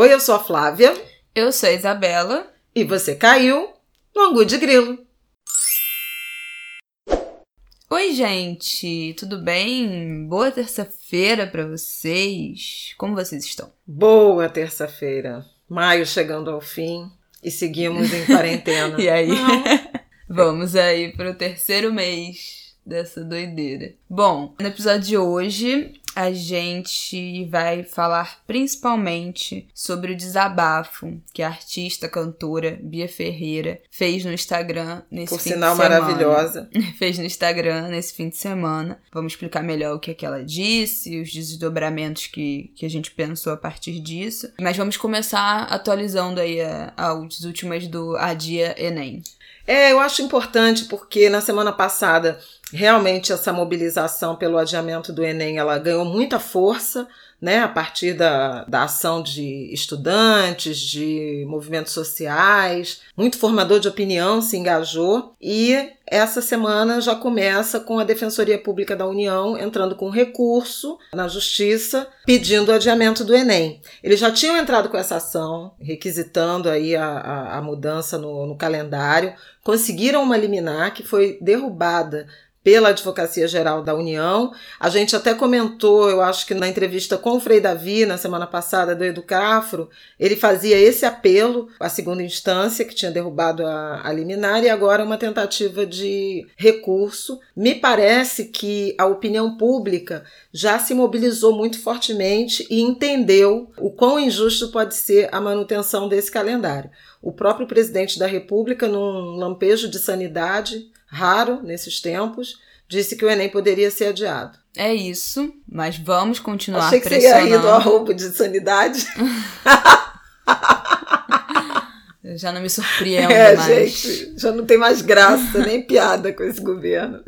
Oi, eu sou a Flávia. Eu sou a Isabela. E você caiu no Angu de Grilo. Oi, gente, tudo bem? Boa terça-feira para vocês. Como vocês estão? Boa terça-feira. Maio chegando ao fim e seguimos em quarentena. e aí? Vamos aí pro terceiro mês dessa doideira. Bom, no episódio de hoje a gente vai falar principalmente sobre o desabafo que a artista, cantora Bia Ferreira fez no Instagram nesse Por fim sinal, de semana. maravilhosa. Fez no Instagram nesse fim de semana. Vamos explicar melhor o que, é que ela disse, os desdobramentos que, que a gente pensou a partir disso. Mas vamos começar atualizando aí as últimas do Adia Enem. É, eu acho importante porque na semana passada realmente essa mobilização pelo adiamento do Enem ela ganhou muita força né, a partir da, da ação de estudantes, de movimentos sociais, muito formador de opinião se engajou e essa semana já começa com a Defensoria Pública da União entrando com recurso na Justiça pedindo o adiamento do Enem. Eles já tinham entrado com essa ação, requisitando aí a, a, a mudança no, no calendário, conseguiram uma liminar que foi derrubada pela Advocacia Geral da União. A gente até comentou, eu acho que na entrevista com o Frei Davi, na semana passada, do Educafro, ele fazia esse apelo à segunda instância, que tinha derrubado a, a liminar, e agora uma tentativa de recurso. Me parece que a opinião pública já se mobilizou muito fortemente e entendeu o quão injusto pode ser a manutenção desse calendário. O próprio presidente da República, num lampejo de sanidade, raro nesses tempos, disse que o Enem poderia ser adiado. É isso, mas vamos continuar Achei que pressionando. você ia rir do arrobo de sanidade. Eu já não me surpreendo É, mais. gente, já não tem mais graça, nem piada com esse governo.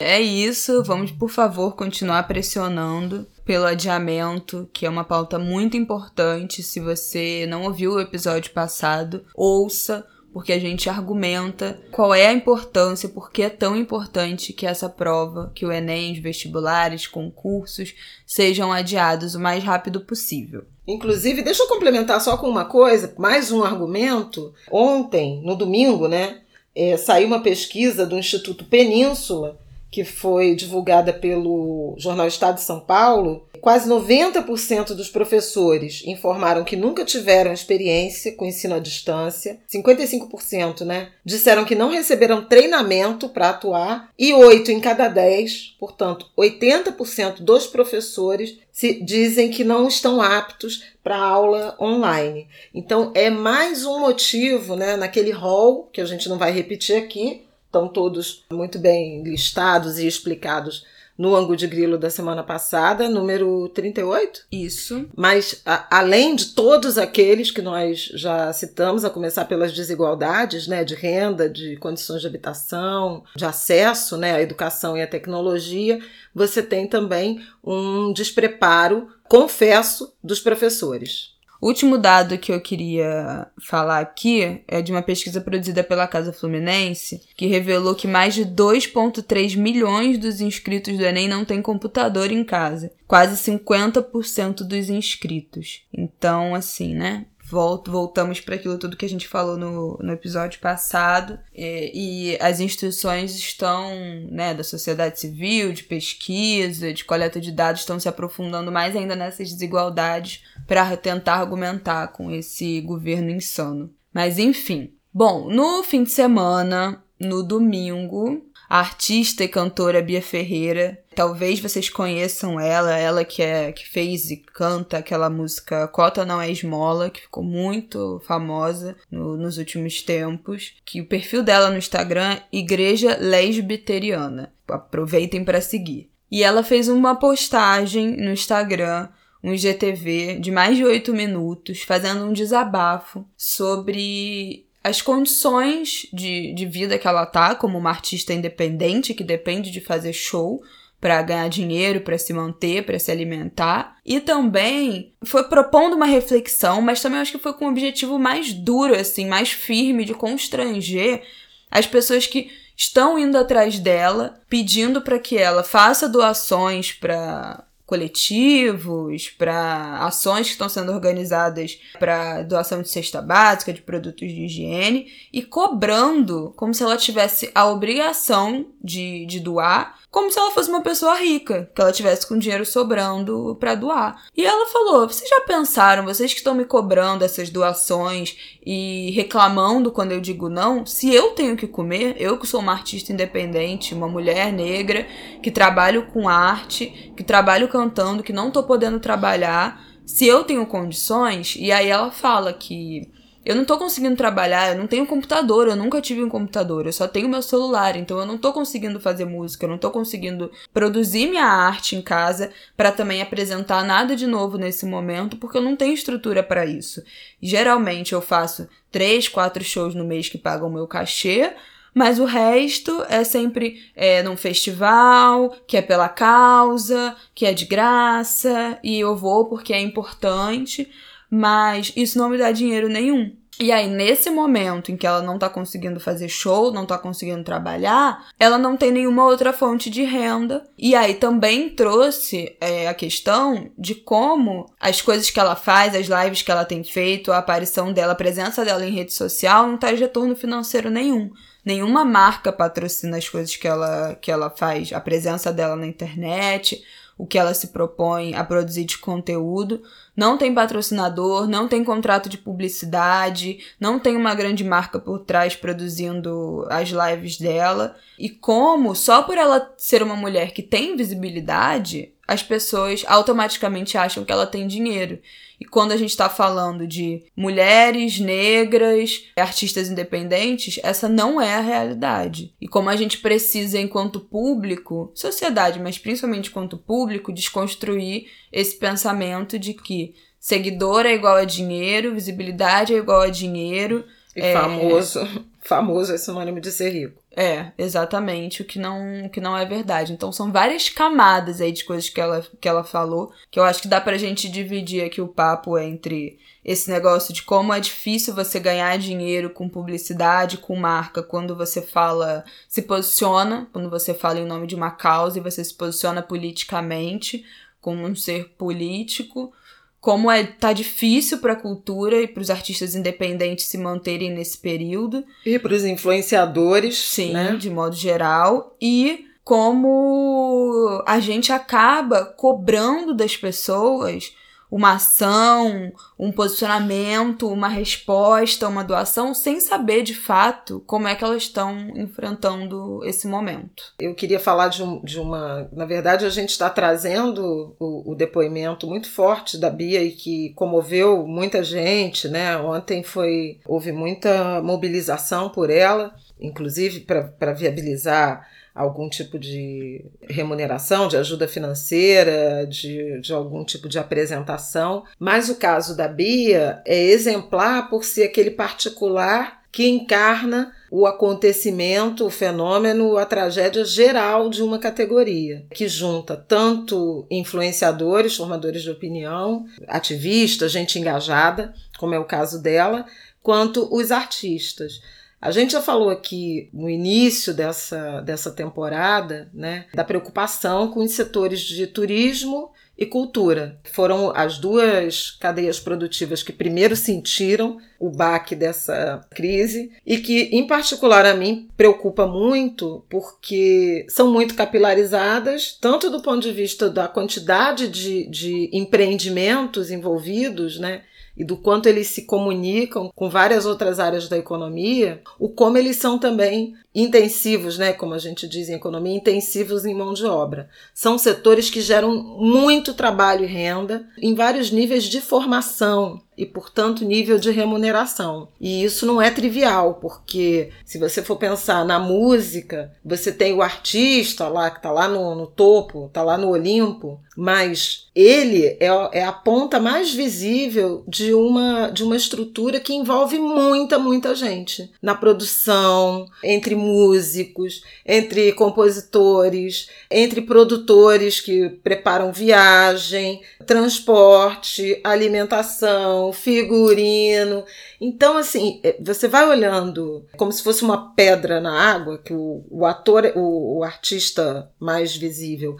É isso, vamos por favor continuar pressionando pelo adiamento, que é uma pauta muito importante. Se você não ouviu o episódio passado, ouça porque a gente argumenta qual é a importância, por que é tão importante que essa prova, que o Enem, os vestibulares, concursos, sejam adiados o mais rápido possível. Inclusive, deixa eu complementar só com uma coisa, mais um argumento. Ontem, no domingo, né, é, saiu uma pesquisa do Instituto Península, que foi divulgada pelo Jornal Estado de São Paulo, quase 90% dos professores informaram que nunca tiveram experiência com ensino à distância, 55%, né, disseram que não receberam treinamento para atuar e 8 em cada 10, portanto, 80% dos professores se dizem que não estão aptos para aula online. Então, é mais um motivo, né, naquele hall que a gente não vai repetir aqui, estão todos muito bem listados e explicados no ângulo de grilo da semana passada, número 38. Isso. Mas, a, além de todos aqueles que nós já citamos, a começar pelas desigualdades né, de renda, de condições de habitação, de acesso né, à educação e à tecnologia, você tem também um despreparo, confesso, dos professores. O último dado que eu queria falar aqui é de uma pesquisa produzida pela Casa Fluminense, que revelou que mais de 2,3 milhões dos inscritos do Enem não têm computador em casa. Quase 50% dos inscritos. Então, assim, né? Voltamos para aquilo tudo que a gente falou no, no episódio passado. É, e as instituições estão, né, da sociedade civil, de pesquisa, de coleta de dados, estão se aprofundando mais ainda nessas desigualdades para tentar argumentar com esse governo insano. Mas enfim. Bom, no fim de semana, no domingo, a artista e cantora Bia Ferreira. Talvez vocês conheçam ela, ela que é que fez e canta aquela música Cota Não É Esmola, que ficou muito famosa no, nos últimos tempos. Que o perfil dela no Instagram Igreja Lesbiteriana. Aproveitem para seguir. E ela fez uma postagem no Instagram um IGTV de mais de oito minutos, fazendo um desabafo sobre as condições de, de vida que ela tá como uma artista independente que depende de fazer show para ganhar dinheiro, para se manter, para se alimentar. E também foi propondo uma reflexão, mas também acho que foi com um objetivo mais duro, assim, mais firme de constranger as pessoas que estão indo atrás dela, pedindo para que ela faça doações para coletivos, para ações que estão sendo organizadas para doação de cesta básica, de produtos de higiene, e cobrando como se ela tivesse a obrigação de, de doar, como se ela fosse uma pessoa rica, que ela tivesse com dinheiro sobrando para doar. E ela falou: vocês já pensaram, vocês que estão me cobrando essas doações e reclamando quando eu digo não, se eu tenho que comer, eu que sou uma artista independente, uma mulher negra, que trabalho com arte, que trabalho cantando, que não tô podendo trabalhar, se eu tenho condições, e aí ela fala que eu não tô conseguindo trabalhar, eu não tenho computador, eu nunca tive um computador, eu só tenho meu celular, então eu não tô conseguindo fazer música, eu não tô conseguindo produzir minha arte em casa para também apresentar nada de novo nesse momento, porque eu não tenho estrutura para isso. Geralmente eu faço três, quatro shows no mês que pagam meu cachê, mas o resto é sempre é, num festival, que é pela causa, que é de graça, e eu vou porque é importante, mas isso não me dá dinheiro nenhum. E aí, nesse momento em que ela não tá conseguindo fazer show, não tá conseguindo trabalhar, ela não tem nenhuma outra fonte de renda. E aí também trouxe é, a questão de como as coisas que ela faz, as lives que ela tem feito, a aparição dela, a presença dela em rede social, não traz retorno financeiro nenhum. Nenhuma marca patrocina as coisas que ela, que ela faz, a presença dela na internet, o que ela se propõe a produzir de conteúdo. Não tem patrocinador, não tem contrato de publicidade, não tem uma grande marca por trás produzindo as lives dela. E como, só por ela ser uma mulher que tem visibilidade, as pessoas automaticamente acham que ela tem dinheiro. E quando a gente está falando de mulheres negras, artistas independentes, essa não é a realidade. E como a gente precisa, enquanto público, sociedade, mas principalmente enquanto público, desconstruir esse pensamento de que seguidor é igual a dinheiro, visibilidade é igual a dinheiro. E é... famoso, famoso é sinônimo de ser rico. É, exatamente, o que não, o que não é verdade. Então são várias camadas aí de coisas que ela, que ela falou, que eu acho que dá pra gente dividir aqui o papo entre esse negócio de como é difícil você ganhar dinheiro com publicidade, com marca, quando você fala, se posiciona, quando você fala em nome de uma causa e você se posiciona politicamente, como um ser político, como é tá difícil para a cultura e para os artistas independentes se manterem nesse período e para os influenciadores, sim, né? de modo geral e como a gente acaba cobrando das pessoas uma ação, um posicionamento, uma resposta, uma doação, sem saber de fato como é que elas estão enfrentando esse momento. Eu queria falar de, um, de uma. Na verdade, a gente está trazendo o, o, depoimento muito forte da Bia e que comoveu muita gente, né? Ontem foi. houve muita mobilização por ela, inclusive para viabilizar algum tipo de remuneração, de ajuda financeira, de, de algum tipo de apresentação. Mas o caso da Bia é exemplar por ser aquele particular que encarna o acontecimento, o fenômeno, a tragédia geral de uma categoria, que junta tanto influenciadores, formadores de opinião, ativistas, gente engajada, como é o caso dela, quanto os artistas. A gente já falou aqui no início dessa, dessa temporada né, da preocupação com os setores de turismo e cultura. Foram as duas cadeias produtivas que primeiro sentiram o baque dessa crise e que, em particular, a mim preocupa muito porque são muito capilarizadas, tanto do ponto de vista da quantidade de, de empreendimentos envolvidos, né? E do quanto eles se comunicam com várias outras áreas da economia, o como eles são também intensivos, né, como a gente diz em economia, intensivos em mão de obra. São setores que geram muito trabalho e renda em vários níveis de formação, e, portanto, nível de remuneração. E isso não é trivial, porque se você for pensar na música, você tem o artista lá que está lá no, no topo, está lá no Olimpo, mas ele é, é, a ponta mais visível de uma, de uma estrutura que envolve muita, muita gente na produção, entre músicos, entre compositores, entre produtores que preparam viagem, transporte, alimentação, figurino. Então, assim, é, você vai olhando como se fosse uma pedra na água, que o, o ator, o, o artista mais visível,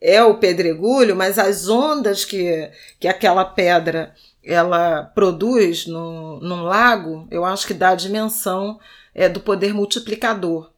é o pedregulho, mas as ondas que, que aquela pedra ela produz no, num lago, eu acho que dá a dimensão é, do poder multiplicador.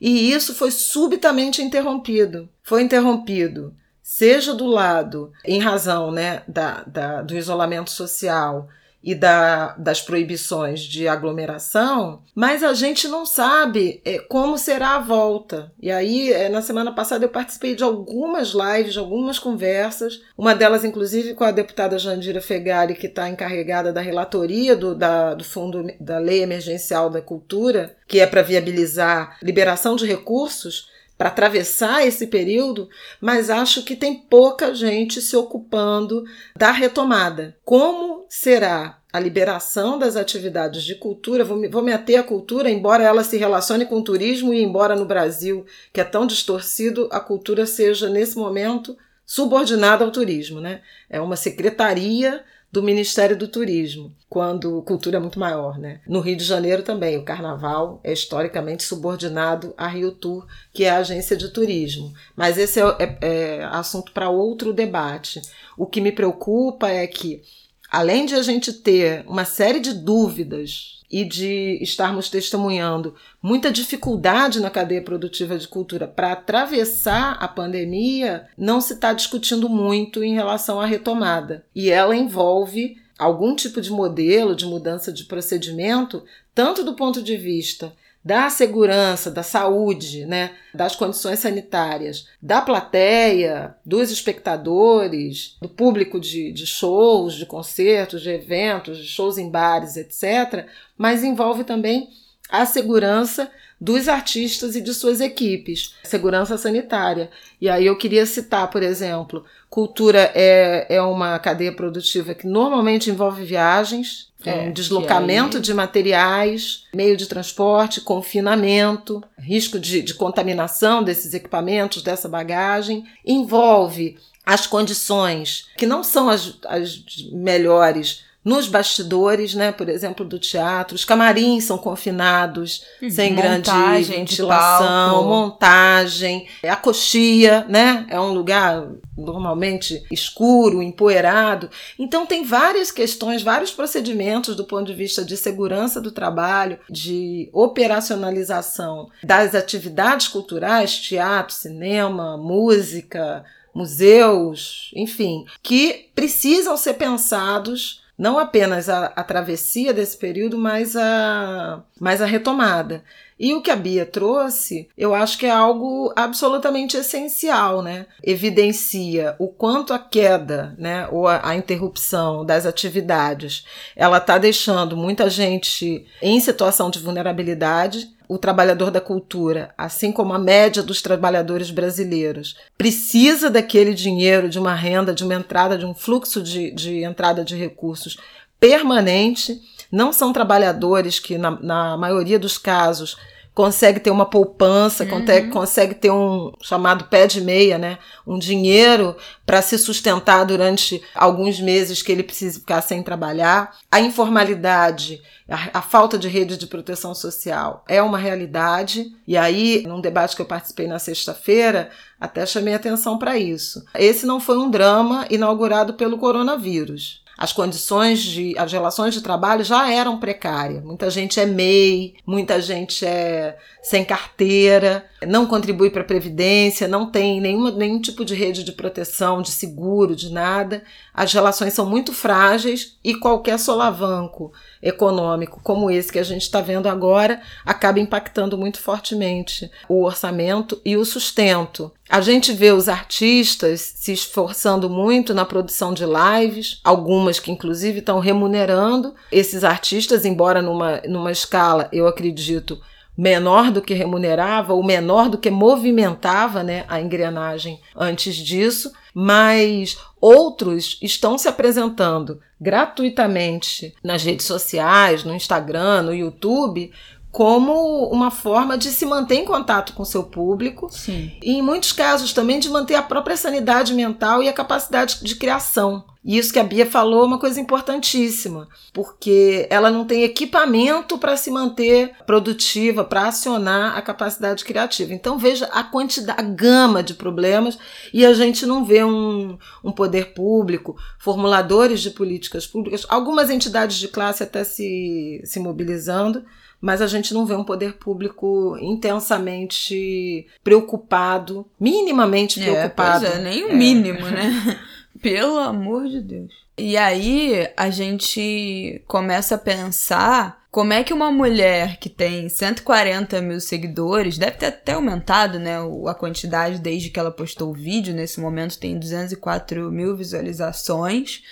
E isso foi subitamente interrompido. Foi interrompido, seja do lado, em razão né, da, da do isolamento social, e da, das proibições de aglomeração, mas a gente não sabe é, como será a volta. E aí, é, na semana passada, eu participei de algumas lives, de algumas conversas, uma delas, inclusive, com a deputada Jandira Fegari, que está encarregada da relatoria do, da, do Fundo da Lei Emergencial da Cultura, que é para viabilizar liberação de recursos para atravessar esse período, mas acho que tem pouca gente se ocupando da retomada. Como será a liberação das atividades de cultura? Vou me, vou me ater à cultura, embora ela se relacione com o turismo e embora no Brasil, que é tão distorcido, a cultura seja, nesse momento, subordinada ao turismo. Né? É uma secretaria do Ministério do Turismo, quando cultura é muito maior, né? No Rio de Janeiro também, o carnaval é historicamente subordinado à Rio Tour, que é a agência de turismo. Mas esse é, é, é assunto para outro debate. O que me preocupa é que, além de a gente ter uma série de dúvidas e de estarmos testemunhando muita dificuldade na cadeia produtiva de cultura para atravessar a pandemia, não se está discutindo muito em relação à retomada. E ela envolve algum tipo de modelo de mudança de procedimento, tanto do ponto de vista da segurança, da saúde, né, das condições sanitárias, da plateia, dos espectadores, do público de, de shows, de concertos, de eventos, de shows em bares, etc., mas envolve também a segurança dos artistas e de suas equipes, segurança sanitária. E aí eu queria citar, por exemplo, cultura é, é uma cadeia produtiva que normalmente envolve viagens, é, um deslocamento aí... de materiais, meio de transporte, confinamento, risco de, de contaminação desses equipamentos, dessa bagagem, envolve as condições que não são as, as melhores nos bastidores, né, por exemplo, do teatro, os camarins são confinados, uhum. sem montagem, grande ventilação, montagem, a coxia, né, é um lugar normalmente escuro, empoeirado. Então tem várias questões, vários procedimentos do ponto de vista de segurança do trabalho, de operacionalização das atividades culturais, teatro, cinema, música, museus, enfim, que precisam ser pensados não apenas a, a travessia desse período, mas a, mas a retomada. E o que a Bia trouxe, eu acho que é algo absolutamente essencial, né? Evidencia o quanto a queda, né, ou a, a interrupção das atividades, ela está deixando muita gente em situação de vulnerabilidade, o trabalhador da cultura, assim como a média dos trabalhadores brasileiros, precisa daquele dinheiro, de uma renda, de uma entrada, de um fluxo de, de entrada de recursos permanente. Não são trabalhadores que, na, na maioria dos casos, consegue ter uma poupança, uhum. consegue, consegue ter um chamado pé de meia, né? Um dinheiro para se sustentar durante alguns meses que ele precisa ficar sem trabalhar. A informalidade, a, a, falta de rede de proteção social é uma realidade. E aí, num debate que eu participei na sexta-feira, até chamei atenção para isso. Esse não foi um drama inaugurado pelo coronavírus as condições de as relações de trabalho já eram precárias. Muita gente é MEI, muita gente é sem carteira, não contribui para a previdência, não tem nenhuma, nenhum tipo de rede de proteção, de seguro, de nada. As relações são muito frágeis e qualquer solavanco econômico como esse que a gente está vendo agora acaba impactando muito fortemente o orçamento e o sustento. A gente vê os artistas se esforçando muito na produção de lives, algumas que inclusive estão remunerando esses artistas, embora numa, numa escala, eu acredito, menor do que remunerava ou menor do que movimentava né, a engrenagem antes disso, mas outros estão se apresentando gratuitamente nas redes sociais, no Instagram, no YouTube, como uma forma de se manter em contato com seu público Sim. e, em muitos casos, também de manter a própria sanidade mental e a capacidade de criação. E isso que a Bia falou é uma coisa importantíssima, porque ela não tem equipamento para se manter produtiva, para acionar a capacidade criativa. Então veja a quantidade, a gama de problemas e a gente não vê um, um poder público, formuladores de políticas públicas, algumas entidades de classe até se, se mobilizando, mas a gente não vê um poder público intensamente preocupado, minimamente preocupado. É, pois é, nem o é. mínimo, né? Pelo amor de Deus. E aí a gente começa a pensar como é que uma mulher que tem 140 mil seguidores, deve ter até aumentado né, a quantidade desde que ela postou o vídeo, nesse momento tem 204 mil visualizações.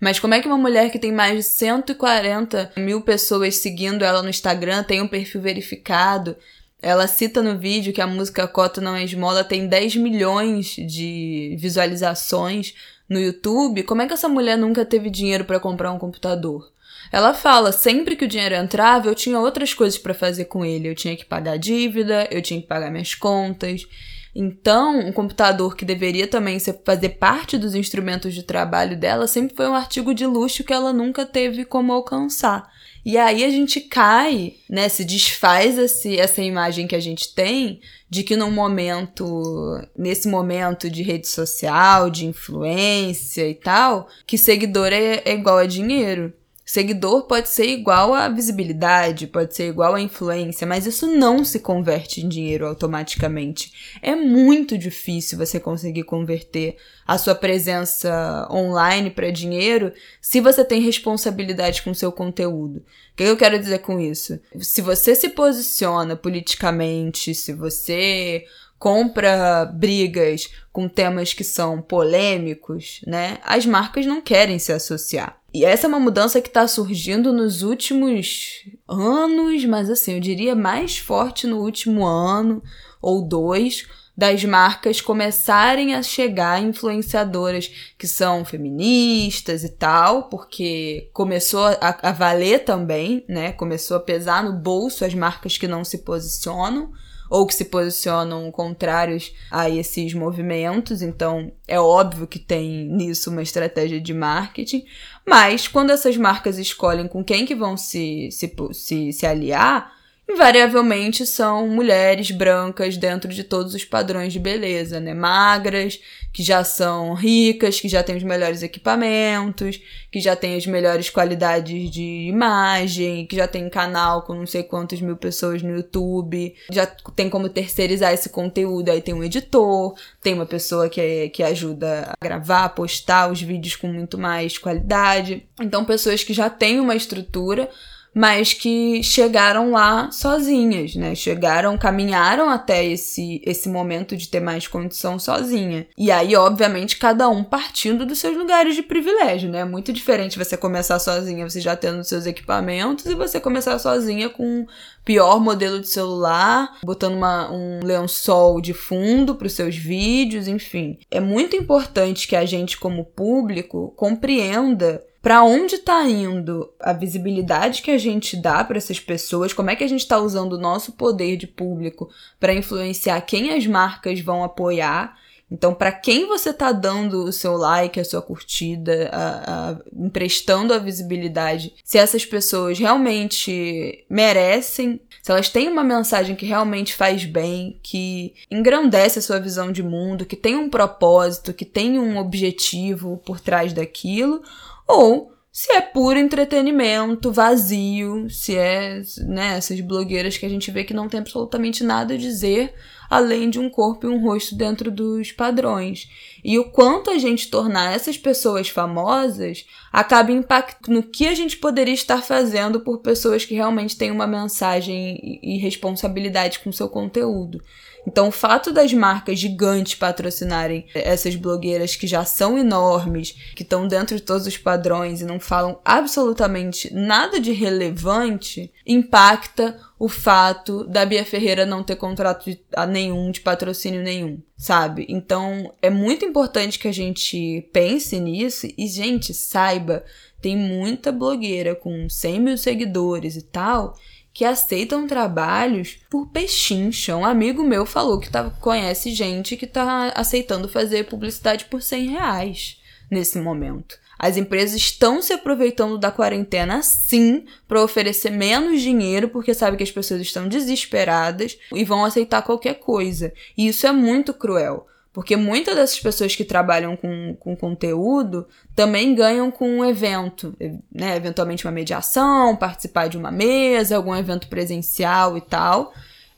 Mas como é que uma mulher que tem mais de 140 mil pessoas seguindo ela no Instagram, tem um perfil verificado, ela cita no vídeo que a música Cota Não é Esmola tem 10 milhões de visualizações no YouTube. Como é que essa mulher nunca teve dinheiro para comprar um computador? Ela fala, sempre que o dinheiro entrava, eu tinha outras coisas para fazer com ele. Eu tinha que pagar dívida, eu tinha que pagar minhas contas. Então, um computador que deveria também ser, fazer parte dos instrumentos de trabalho dela sempre foi um artigo de luxo que ela nunca teve como alcançar. E aí a gente cai, né? Se desfaz esse, essa imagem que a gente tem de que num momento, nesse momento de rede social, de influência e tal, que seguidor é, é igual a dinheiro. Seguidor pode ser igual a visibilidade, pode ser igual a influência, mas isso não se converte em dinheiro automaticamente. É muito difícil você conseguir converter a sua presença online para dinheiro se você tem responsabilidade com seu conteúdo. O que eu quero dizer com isso? Se você se posiciona politicamente, se você compra brigas com temas que são polêmicos, né? As marcas não querem se associar. E essa é uma mudança que está surgindo nos últimos anos, mas assim, eu diria mais forte no último ano ou dois, das marcas começarem a chegar influenciadoras que são feministas e tal, porque começou a, a valer também, né? Começou a pesar no bolso as marcas que não se posicionam ou que se posicionam contrários a esses movimentos, então é óbvio que tem nisso uma estratégia de marketing, mas quando essas marcas escolhem com quem que vão se, se, se, se aliar, invariavelmente são mulheres brancas dentro de todos os padrões de beleza, né? Magras, que já são ricas, que já têm os melhores equipamentos, que já têm as melhores qualidades de imagem, que já tem canal com não sei quantas mil pessoas no YouTube, já tem como terceirizar esse conteúdo, aí tem um editor, tem uma pessoa que, é, que ajuda a gravar, postar os vídeos com muito mais qualidade. Então, pessoas que já têm uma estrutura mas que chegaram lá sozinhas, né? Chegaram, caminharam até esse, esse momento de ter mais condição sozinha. E aí, obviamente, cada um partindo dos seus lugares de privilégio, né? É muito diferente você começar sozinha, você já tendo seus equipamentos, e você começar sozinha com pior modelo de celular, botando uma, um lençol de fundo para os seus vídeos, enfim. É muito importante que a gente, como público, compreenda para onde está indo a visibilidade que a gente dá para essas pessoas, como é que a gente está usando o nosso poder de público para influenciar quem as marcas vão apoiar. Então, para quem você está dando o seu like, a sua curtida, a, a, emprestando a visibilidade, se essas pessoas realmente merecem, se elas têm uma mensagem que realmente faz bem, que engrandece a sua visão de mundo, que tem um propósito, que tem um objetivo por trás daquilo, ou se é puro entretenimento, vazio, se é né, essas blogueiras que a gente vê que não tem absolutamente nada a dizer além de um corpo e um rosto dentro dos padrões. E o quanto a gente tornar essas pessoas famosas acaba impactando no que a gente poderia estar fazendo por pessoas que realmente têm uma mensagem e responsabilidade com seu conteúdo. Então, o fato das marcas gigantes patrocinarem essas blogueiras que já são enormes, que estão dentro de todos os padrões e não falam absolutamente nada de relevante, impacta o fato da Bia Ferreira não ter contrato de, nenhum, de patrocínio nenhum, sabe? Então, é muito importante que a gente pense nisso e, gente, saiba, tem muita blogueira com 100 mil seguidores e tal que aceitam trabalhos por pechincha. Um amigo meu falou que tá, conhece gente que tá aceitando fazer publicidade por 100 reais nesse momento. As empresas estão se aproveitando da quarentena sim para oferecer menos dinheiro porque sabem que as pessoas estão desesperadas e vão aceitar qualquer coisa. E isso é muito cruel. Porque muitas dessas pessoas que trabalham com, com conteúdo também ganham com um evento, né? Eventualmente uma mediação, participar de uma mesa, algum evento presencial e tal.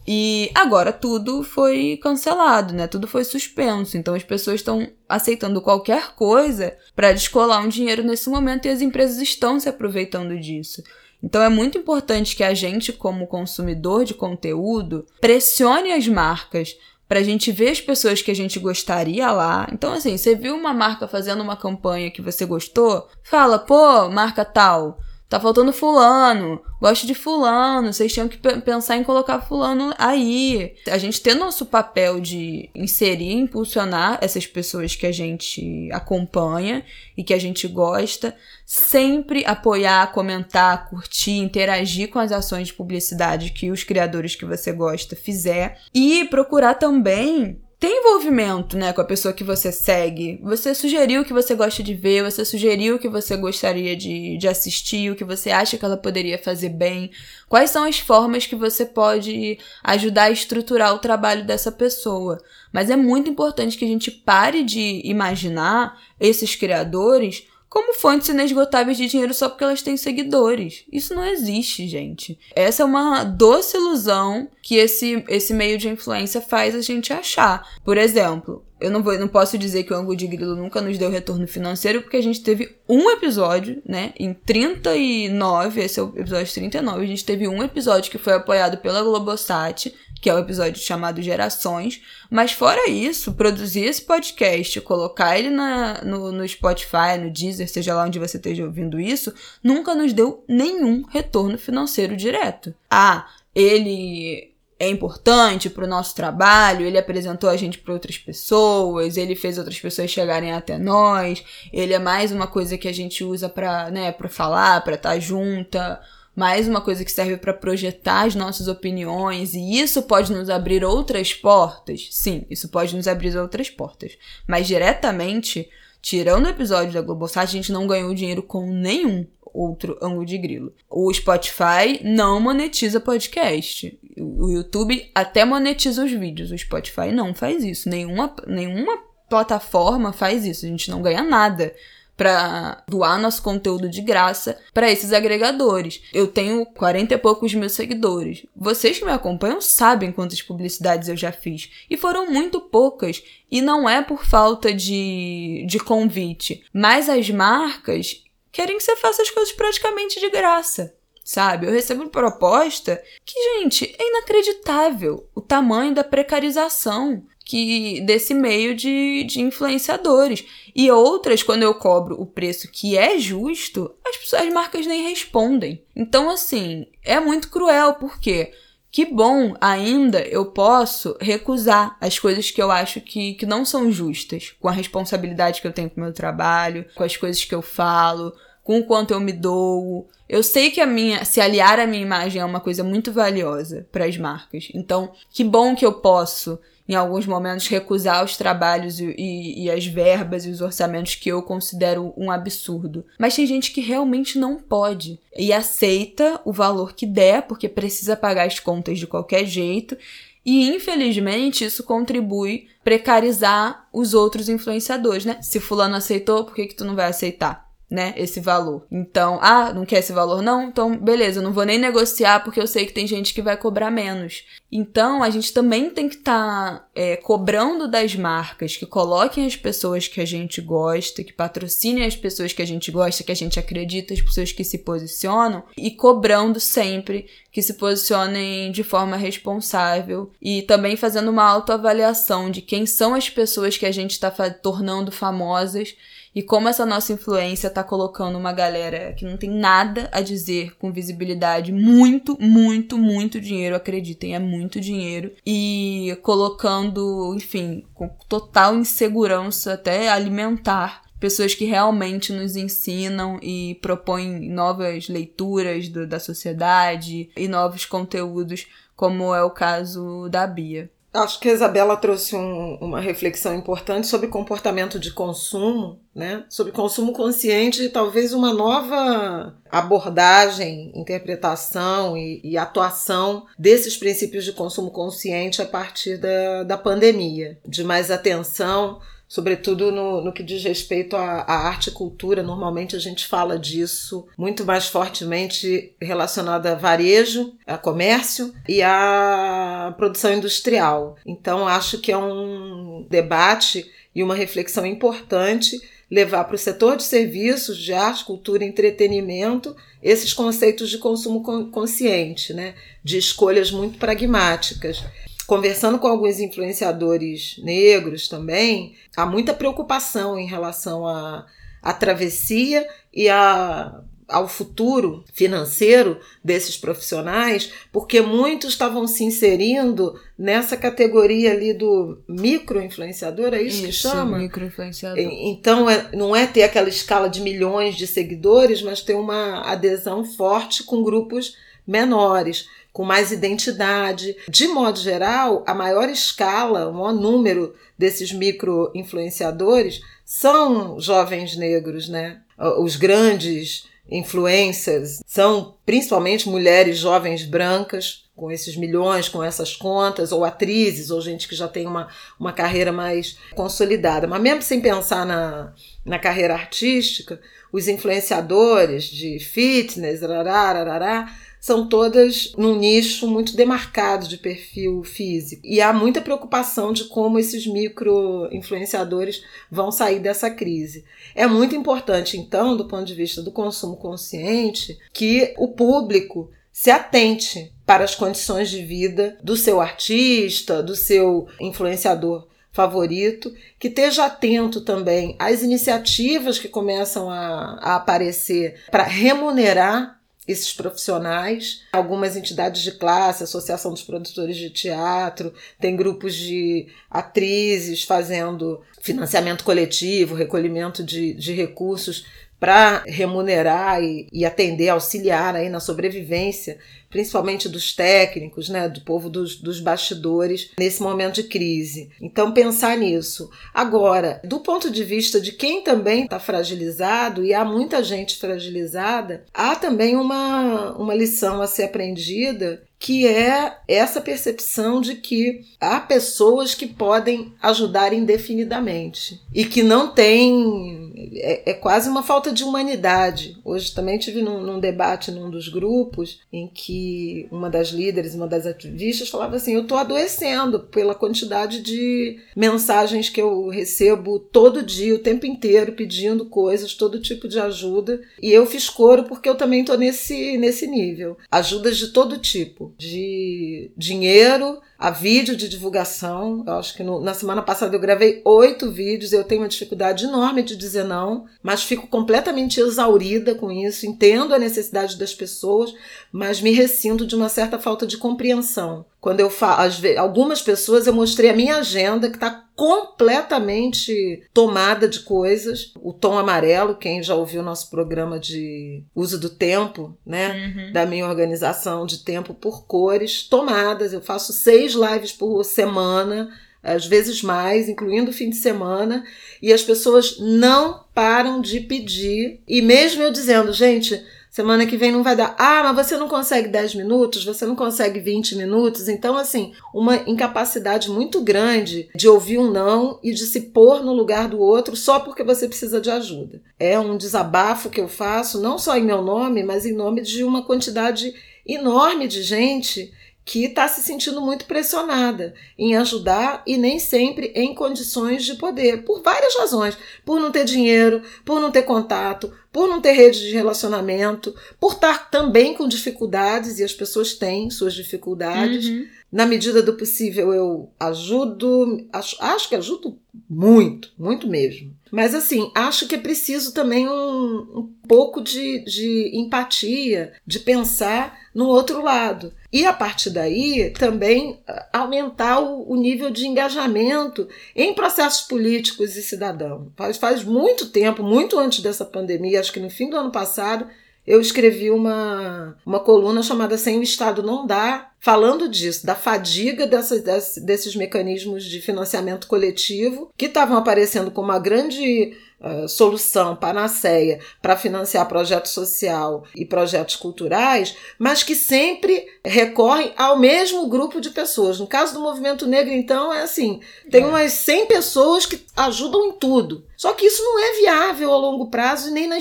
E agora tudo foi cancelado, né? Tudo foi suspenso. Então as pessoas estão aceitando qualquer coisa para descolar um dinheiro nesse momento e as empresas estão se aproveitando disso. Então é muito importante que a gente, como consumidor de conteúdo, pressione as marcas para a gente ver as pessoas que a gente gostaria lá. Então, assim, você viu uma marca fazendo uma campanha que você gostou? Fala, pô, marca tal Tá faltando fulano, gosto de fulano, vocês tinham que pensar em colocar fulano aí. A gente tem nosso papel de inserir, impulsionar essas pessoas que a gente acompanha e que a gente gosta, sempre apoiar, comentar, curtir, interagir com as ações de publicidade que os criadores que você gosta fizer e procurar também tem envolvimento, né, com a pessoa que você segue. Você sugeriu o que você gosta de ver, você sugeriu o que você gostaria de, de assistir, o que você acha que ela poderia fazer bem. Quais são as formas que você pode ajudar a estruturar o trabalho dessa pessoa? Mas é muito importante que a gente pare de imaginar esses criadores como fontes inesgotáveis de dinheiro só porque elas têm seguidores. Isso não existe, gente. Essa é uma doce ilusão que esse, esse meio de influência faz a gente achar. Por exemplo, eu não, vou, não posso dizer que o ângulo de grilo nunca nos deu retorno financeiro, porque a gente teve um episódio, né? Em 39, esse é o episódio 39, a gente teve um episódio que foi apoiado pela Globosat, que é o episódio chamado Gerações. Mas fora isso, produzir esse podcast, colocar ele na, no, no Spotify, no Deezer, seja lá onde você esteja ouvindo isso, nunca nos deu nenhum retorno financeiro direto. Ah, ele é importante para o nosso trabalho, ele apresentou a gente para outras pessoas, ele fez outras pessoas chegarem até nós, ele é mais uma coisa que a gente usa para, né, para falar, para estar tá junta, mais uma coisa que serve para projetar as nossas opiniões e isso pode nos abrir outras portas. Sim, isso pode nos abrir outras portas, mas diretamente, tirando o episódio da Globosat, a gente não ganhou dinheiro com nenhum outro ângulo de grilo. O Spotify não monetiza podcast. O YouTube até monetiza os vídeos. O Spotify não faz isso. Nenhuma, nenhuma plataforma faz isso. A gente não ganha nada para doar nosso conteúdo de graça para esses agregadores. Eu tenho 40 e poucos mil seguidores. Vocês que me acompanham sabem quantas publicidades eu já fiz. E foram muito poucas. E não é por falta de, de convite. Mas as marcas querem que você faça as coisas praticamente de graça. Sabe? Eu recebo proposta que, gente, é inacreditável o tamanho da precarização que desse meio de, de influenciadores. E outras, quando eu cobro o preço que é justo, as, as marcas nem respondem. Então, assim, é muito cruel, porque que bom ainda eu posso recusar as coisas que eu acho que, que não são justas, com a responsabilidade que eu tenho com o meu trabalho, com as coisas que eu falo, com o quanto eu me dou. Eu sei que a minha, se aliar à minha imagem é uma coisa muito valiosa para as marcas. Então, que bom que eu posso, em alguns momentos, recusar os trabalhos e, e, e as verbas e os orçamentos que eu considero um absurdo. Mas tem gente que realmente não pode e aceita o valor que der, porque precisa pagar as contas de qualquer jeito. E infelizmente isso contribui precarizar os outros influenciadores, né? Se fulano aceitou, por que, que tu não vai aceitar? Né, esse valor. Então, ah, não quer esse valor não? Então, beleza, eu não vou nem negociar porque eu sei que tem gente que vai cobrar menos. Então, a gente também tem que estar tá, é, cobrando das marcas que coloquem as pessoas que a gente gosta, que patrocinem as pessoas que a gente gosta, que a gente acredita, as pessoas que se posicionam, e cobrando sempre que se posicionem de forma responsável e também fazendo uma autoavaliação de quem são as pessoas que a gente está tornando famosas e como essa nossa influência tá colocando uma galera que não tem nada a dizer com visibilidade, muito, muito, muito dinheiro, acreditem, é muito dinheiro. E colocando, enfim, com total insegurança até alimentar pessoas que realmente nos ensinam e propõem novas leituras do, da sociedade e novos conteúdos, como é o caso da Bia. Acho que a Isabela trouxe um, uma reflexão importante sobre comportamento de consumo, né? sobre consumo consciente e talvez uma nova abordagem, interpretação e, e, atuação desses princípios de consumo consciente a partir da, da pandemia, de mais atenção sobretudo no, no que diz respeito à, à, arte e cultura. Normalmente a gente fala disso muito mais fortemente relacionado a varejo, a comércio e à produção industrial. Então acho que é um debate e uma reflexão importante levar para o setor de serviços, de arte, cultura e entretenimento esses conceitos de consumo consciente, né? de escolhas muito pragmáticas conversando com alguns influenciadores negros também, há muita preocupação em relação à, à travessia e a ao futuro financeiro desses profissionais, porque muitos estavam se inserindo nessa categoria ali do micro-influenciador, é isso, isso que chama? micro-influenciador. Então, é, não é ter aquela escala de milhões de seguidores, mas ter uma adesão forte com grupos menores com mais identidade. De modo geral, a maior escala, o maior número desses micro-influenciadores são jovens negros, né? Os grandes influencers são principalmente mulheres jovens brancas, com esses milhões, com essas contas, ou atrizes, ou gente que já tem uma, uma carreira mais consolidada. Mas mesmo sem pensar na, na carreira artística, os influenciadores de fitness, rará, rará, são todas num nicho muito demarcado de perfil físico. E há muita preocupação de como esses micro-influenciadores vão sair dessa crise. É muito importante, então, do ponto de vista do consumo consciente, que o público se atente para as condições de vida do seu artista, do seu influenciador favorito, que esteja atento também às iniciativas que começam a, a aparecer para remunerar esses profissionais, algumas entidades de classe, Associação dos Produtores de Teatro, tem grupos de atrizes fazendo financiamento coletivo, recolhimento de, de recursos para remunerar e, e, atender, auxiliar aí na sobrevivência, principalmente dos técnicos, né, do povo dos, dos bastidores nesse momento de crise. Então pensar nisso. Agora, do ponto de vista de quem também está fragilizado e há muita gente fragilizada, há também uma, uma lição a ser aprendida que é essa percepção de que há pessoas que podem ajudar indefinidamente e que não tem. É, é quase uma falta de humanidade. Hoje também tive num, num, debate num dos grupos em que uma das líderes, uma das ativistas, falava assim: Eu estou adoecendo pela quantidade de mensagens que eu recebo todo dia, o tempo inteiro, pedindo coisas, todo tipo de ajuda. E eu fiz coro porque eu também estou nesse, nesse nível. Ajudas de todo tipo de dinheiro a vídeo de divulgação. Eu acho que no, na semana passada eu gravei oito vídeos. Eu tenho uma dificuldade enorme de dizer não, mas fico completamente exaurida com isso. Entendo a necessidade das pessoas, mas me ressinto de uma certa falta de compreensão. Quando eu falo, algumas pessoas eu mostrei a minha agenda que está completamente tomada de coisas. O tom amarelo, quem já ouviu nosso programa de uso do tempo, né? Uhum. Da minha organização de tempo por cores, tomadas. Eu faço seis lives por semana às vezes mais, incluindo o fim de semana, e as pessoas não param de pedir. E mesmo eu dizendo, gente, Semana que vem não vai dar. Ah, mas você não consegue 10 minutos, você não consegue 20 minutos. Então, assim, uma incapacidade muito grande de ouvir um não e de se pôr no lugar do outro só porque você precisa de ajuda. É um desabafo que eu faço, não só em meu nome, mas em nome de uma quantidade enorme de gente que está se sentindo muito pressionada em ajudar e nem sempre em condições de poder, por várias razões. Por não ter dinheiro, por não ter contato, por não ter rede de relacionamento, por estar também com dificuldades, e as pessoas têm suas dificuldades. Uhum. Na medida do possível, eu ajudo, acho, acho que ajudo muito, muito mesmo. Mas assim, acho que é preciso também um, um pouco de, de empatia, de pensar no outro lado. E a partir daí também aumentar o, o nível de engajamento em processos políticos e cidadãos. Faz, faz muito tempo, muito antes dessa pandemia, acho que no fim do ano passado, eu escrevi uma, uma coluna chamada Sem o Estado Não Dá, falando disso, da fadiga dessas, desses mecanismos de financiamento coletivo que estavam aparecendo como uma grande uh, solução, panaceia, para financiar projeto social e projetos culturais, mas que sempre recorrem ao mesmo grupo de pessoas. No caso do movimento negro, então, é assim: tem é. umas 100 pessoas que ajudam em tudo. Só que isso não é viável a longo prazo nem na,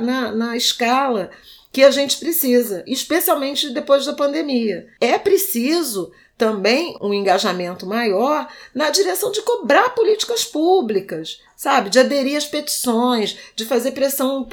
na, na escala que a gente precisa, especialmente depois da pandemia. É preciso também um engajamento maior na direção de cobrar políticas públicas, sabe? De aderir às petições, de fazer pressão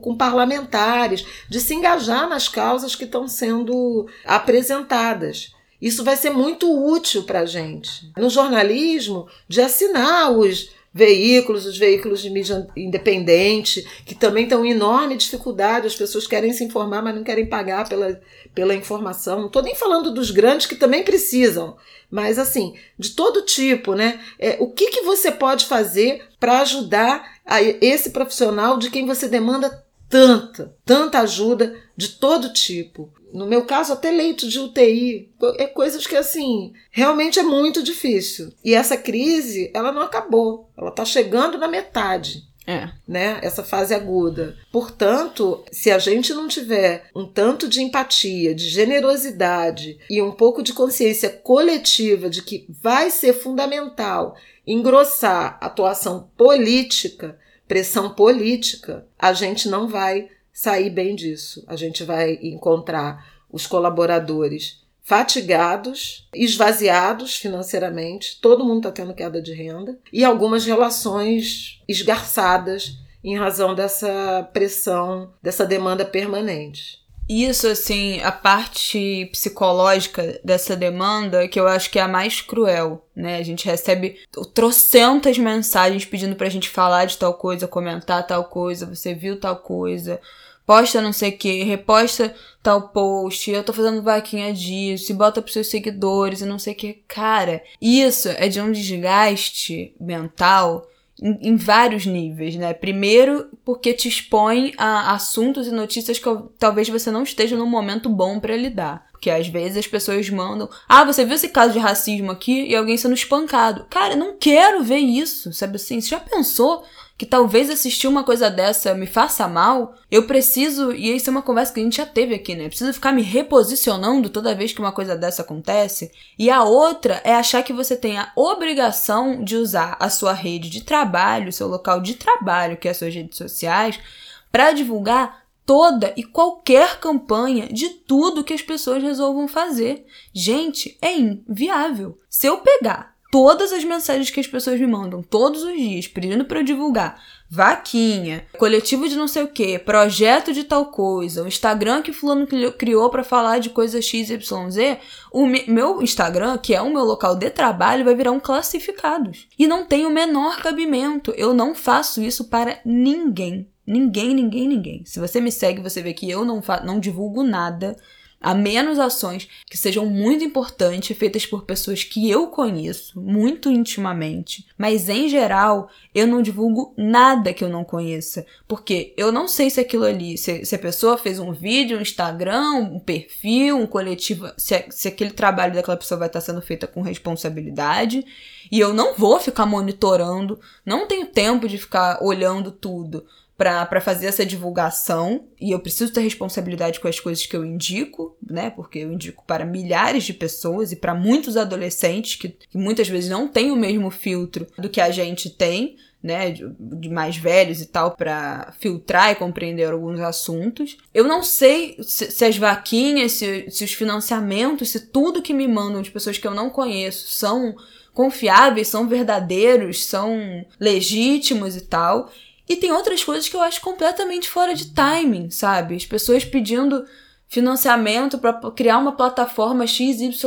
com parlamentares, de se engajar nas causas que estão sendo apresentadas. Isso vai ser muito útil para a gente. No jornalismo, de assinar os veículos, os veículos de mídia independente, que também têm enorme dificuldade. As pessoas querem se informar, mas não querem pagar pela, pela informação. Não estou nem falando dos grandes que também precisam, mas assim, de todo tipo, né? É, o que, que você pode fazer para ajudar a esse profissional de quem você demanda tanta, tanta ajuda de todo tipo? no meu caso, até leito de UTI. É coisas que, assim, realmente é muito difícil. E essa crise, ela não acabou. Ela está chegando na metade. É. Né? Essa fase aguda. Portanto, se a gente não tiver um tanto de empatia, de generosidade e um pouco de consciência coletiva de que vai ser fundamental engrossar a atuação política, pressão política, a gente não vai sair bem disso. A gente vai encontrar os colaboradores fatigados, esvaziados financeiramente, todo mundo está tendo queda de renda, e algumas relações esgarçadas em razão dessa pressão, dessa demanda permanente. Isso, assim, a parte psicológica dessa demanda, que eu acho que é a mais cruel, né? A gente recebe trocentas mensagens pedindo pra gente falar de tal coisa, comentar tal coisa, você viu tal coisa, posta não sei o que, reposta tal post, eu tô fazendo vaquinha disso, e bota pros seus seguidores e não sei o que. Cara, isso é de um desgaste mental em, em, vários níveis, né? Primeiro, porque te expõe a assuntos e notícias que talvez você não esteja num momento bom para lidar. Porque às vezes as pessoas mandam, ah, você viu esse caso de racismo aqui e alguém sendo espancado. Cara, eu não quero ver isso, sabe assim? Você já pensou que talvez assistir uma coisa dessa me faça mal, eu preciso, e isso é uma conversa que a gente já teve aqui, né? Preciso ficar me reposicionando toda vez que uma coisa dessa acontece. E a outra é achar que você tem a obrigação de usar a sua rede de trabalho, seu local de trabalho, que é as suas redes sociais, para divulgar toda e qualquer campanha de tudo que as pessoas resolvam fazer. Gente, é inviável. Se eu pegar todas as mensagens que as pessoas me mandam todos os dias, pedindo para eu divulgar vaquinha, coletivo de não sei o que, projeto de tal coisa, o Instagram que fulano criou para falar de coisa XYZ, o meu Instagram, que é o meu local de trabalho, vai virar um classificados. E não tem o menor cabimento. Eu não faço isso para ninguém. Ninguém, ninguém, ninguém. Se você me segue, você vê que eu não, não divulgo nada a menos ações que sejam muito importantes, feitas por pessoas que eu conheço muito intimamente. Mas em geral, eu não divulgo nada que eu não conheça, porque eu não sei se aquilo ali, se, se a pessoa fez um vídeo, um Instagram, um perfil, um coletivo, se, se aquele trabalho daquela pessoa vai estar sendo feito com responsabilidade. E eu não vou ficar monitorando, não tenho tempo de ficar olhando tudo para fazer essa divulgação e eu preciso ter responsabilidade com as coisas que eu indico, né? Porque eu indico para milhares de pessoas e para muitos adolescentes que, que, muitas vezes não têm o mesmo filtro do que a gente tem, né? De, mais velhos e tal, para filtrar e compreender alguns assuntos. Eu não sei se, se as vaquinhas, se, se os financiamentos, se tudo que me mandam de pessoas que eu não conheço são confiáveis, são verdadeiros, são legítimos e tal. E tem outras coisas que eu acho completamente fora de timing, sabe? As pessoas pedindo financiamento para criar uma plataforma XYZ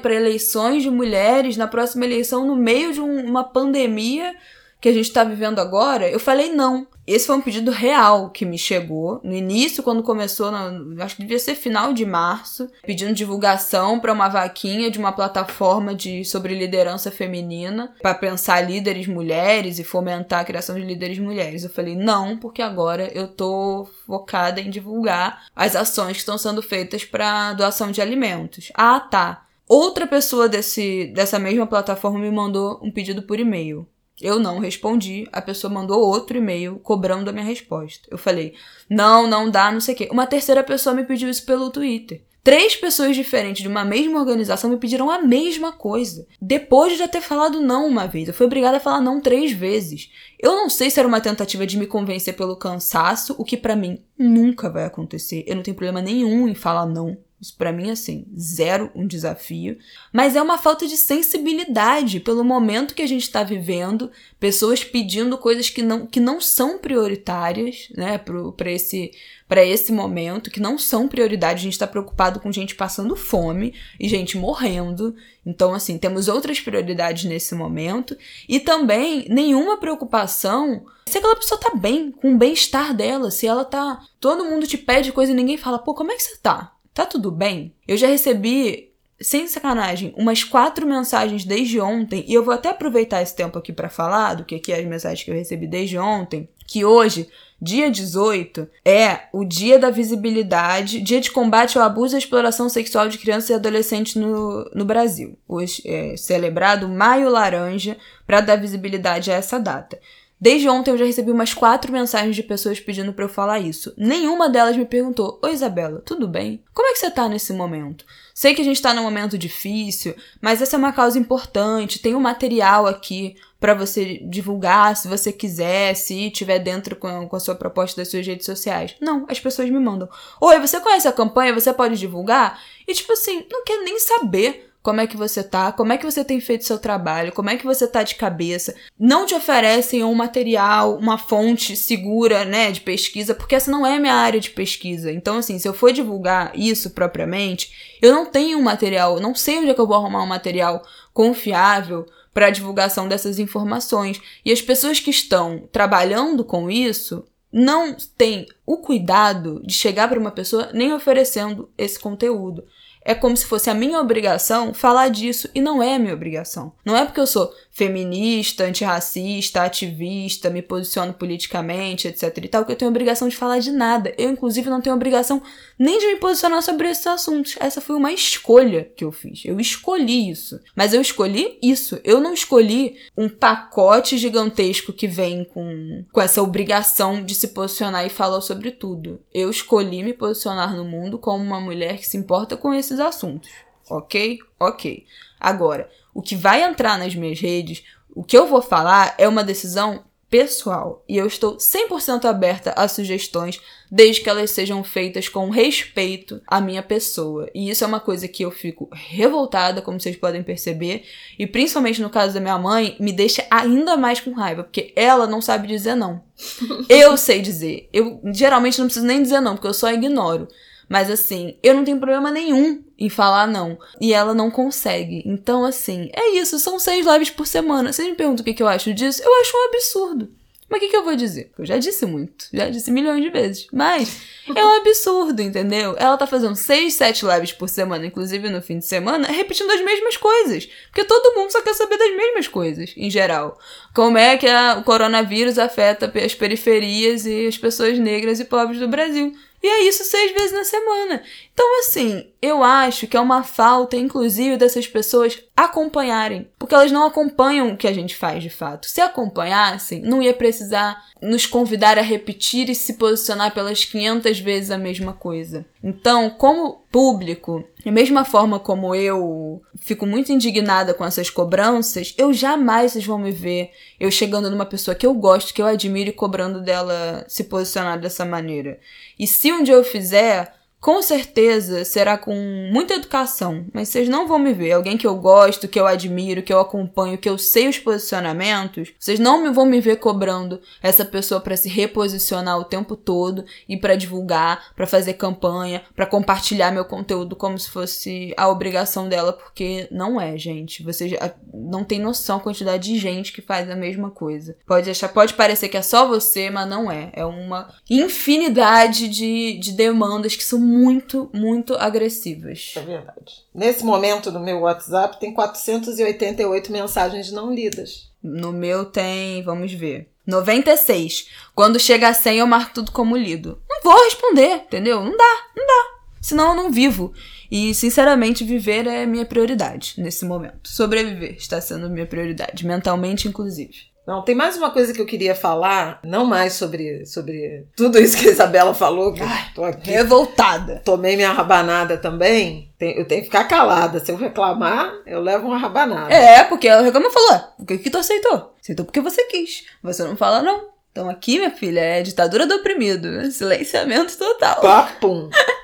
para eleições de mulheres na próxima eleição no meio de um, uma pandemia que a gente está vivendo agora. Eu falei não. Esse foi um pedido real que me chegou. No início, quando começou, no, acho que devia ser final de março, pedindo divulgação para uma vaquinha de uma plataforma de sobre liderança feminina, para pensar líderes mulheres e fomentar a criação de líderes mulheres. Eu falei, não, porque agora eu tô focada em divulgar as ações que estão sendo feitas para doação de alimentos. Ah, tá. Outra pessoa desse, dessa mesma plataforma me mandou um pedido por e-mail. Eu não respondi, a pessoa mandou outro e-mail cobrando a minha resposta. Eu falei, não, não dá, não sei o quê. Uma terceira pessoa me pediu isso pelo Twitter. Três pessoas diferentes de uma mesma organização me pediram a mesma coisa. Depois de já ter falado não uma vez. Eu fui obrigada a falar não três vezes. Eu não sei se era uma tentativa de me convencer pelo cansaço, o que para mim nunca vai acontecer. Eu não tenho problema nenhum em falar não. Isso para mim, assim, zero um desafio. Mas é uma falta de sensibilidade pelo momento que a gente está vivendo, pessoas pedindo coisas que não, que não são prioritárias, né, para esse, esse momento, que não são prioridade. A gente está preocupado com gente passando fome e gente morrendo. Então, assim, temos outras prioridades nesse momento. E também nenhuma preocupação se aquela pessoa tá bem, com o bem-estar dela, se ela tá. Todo mundo te pede coisa e ninguém fala, pô, como é que você tá? Tá tudo bem? Eu já recebi, sem sacanagem, umas quatro mensagens desde ontem, e eu vou até aproveitar esse tempo aqui para falar do que, que é as mensagens que eu recebi desde ontem, que hoje, dia 18, é o dia da visibilidade, dia de combate ao abuso e exploração sexual de crianças e adolescentes no, no Brasil. Hoje é celebrado Maio Laranja para dar visibilidade a essa data. Desde ontem eu já recebi umas quatro mensagens de pessoas pedindo para eu falar isso. Nenhuma delas me perguntou: Oi, Isabela, tudo bem? Como é que você tá nesse momento? Sei que a gente tá num momento difícil, mas essa é uma causa importante. Tem um material aqui para você divulgar se você quiser, se tiver dentro com, com a sua proposta das suas redes sociais. Não, as pessoas me mandam. Oi, você conhece a campanha? Você pode divulgar? E tipo assim, não quer nem saber como é que você tá, como é que você tem feito seu trabalho, como é que você tá de cabeça. Não te oferecem um material, uma fonte segura, né, de pesquisa, porque essa não é minha área de pesquisa. Então, assim, se eu for divulgar isso propriamente, eu não tenho um material, não sei onde é que eu vou arrumar um material confiável para a divulgação dessas informações. E as pessoas que estão trabalhando com isso não têm o cuidado de chegar para uma pessoa nem oferecendo esse conteúdo. É como se fosse a minha obrigação falar disso e não é minha obrigação. Não é porque eu sou feminista, antirracista, ativista, me posiciono politicamente, etc e tal, que eu tenho obrigação de falar de nada. Eu, inclusive, não tenho obrigação nem de me posicionar sobre esses assuntos. Essa foi uma escolha que eu fiz. Eu escolhi isso. Mas eu escolhi isso. Eu não escolhi um pacote gigantesco que vem com, com essa obrigação de se posicionar e falar sobre tudo. Eu escolhi me posicionar no mundo como uma mulher que se importa com esses assuntos. Ok? Ok. Agora, o que vai entrar nas minhas redes, o que eu vou falar é uma decisão pessoal e eu estou 100% aberta a sugestões desde que elas sejam feitas com respeito à minha pessoa. E isso é uma coisa que eu fico revoltada, como vocês podem perceber, e principalmente no caso da minha mãe, me deixa ainda mais com raiva, porque ela não sabe dizer não. eu sei dizer. Eu geralmente não preciso nem dizer não, porque eu só ignoro. Mas assim, eu não tenho problema nenhum em falar não. E ela não consegue. Então, assim, é isso. São seis lives por semana. Vocês me perguntam o que, que eu acho disso? Eu acho um absurdo. Mas o que, que eu vou dizer? Eu já disse muito, já disse milhões de vezes. Mas é um absurdo, entendeu? Ela tá fazendo seis, sete lives por semana, inclusive no fim de semana, repetindo as mesmas coisas. Porque todo mundo só quer saber das mesmas coisas, em geral. Como é que a, o coronavírus afeta as periferias e as pessoas negras e pobres do Brasil. E é isso seis vezes na semana. Então, assim, eu acho que é uma falta, inclusive, dessas pessoas acompanharem. Porque elas não acompanham o que a gente faz de fato. Se acompanhassem, não ia precisar nos convidar a repetir e se posicionar pelas 500 vezes a mesma coisa. Então, como público, da mesma forma como eu fico muito indignada com essas cobranças, eu jamais vocês vão me ver eu chegando numa pessoa que eu gosto, que eu admiro e cobrando dela se posicionar dessa maneira. E se um dia eu fizer, com certeza será com muita educação, mas vocês não vão me ver. Alguém que eu gosto, que eu admiro, que eu acompanho, que eu sei os posicionamentos, vocês não vão me ver cobrando essa pessoa para se reposicionar o tempo todo e para divulgar, para fazer campanha, para compartilhar meu conteúdo como se fosse a obrigação dela, porque não é, gente. Vocês não tem noção a quantidade de gente que faz a mesma coisa. Pode achar, pode parecer que é só você, mas não é. É uma infinidade de, de demandas que são muito, muito agressivas. É verdade. Nesse momento no meu WhatsApp tem 488 mensagens não lidas. No meu tem, vamos ver. 96. Quando chega a 100, eu marco tudo como lido. Não vou responder, entendeu? Não dá, não dá. Senão eu não vivo. E, sinceramente, viver é minha prioridade nesse momento. Sobreviver está sendo minha prioridade, mentalmente, inclusive. Não, tem mais uma coisa que eu queria falar, não mais sobre, sobre tudo isso que a Isabela falou, que Ai, tô aqui. Revoltada. Tomei minha rabanada também. Eu tenho que ficar calada. Se eu reclamar, eu levo uma rabanada. É, porque ela reclama e falou: por que, que tu aceitou? Aceitou porque você quis. Você não fala, não. Então aqui, minha filha, é ditadura do oprimido. Silenciamento total. Papum.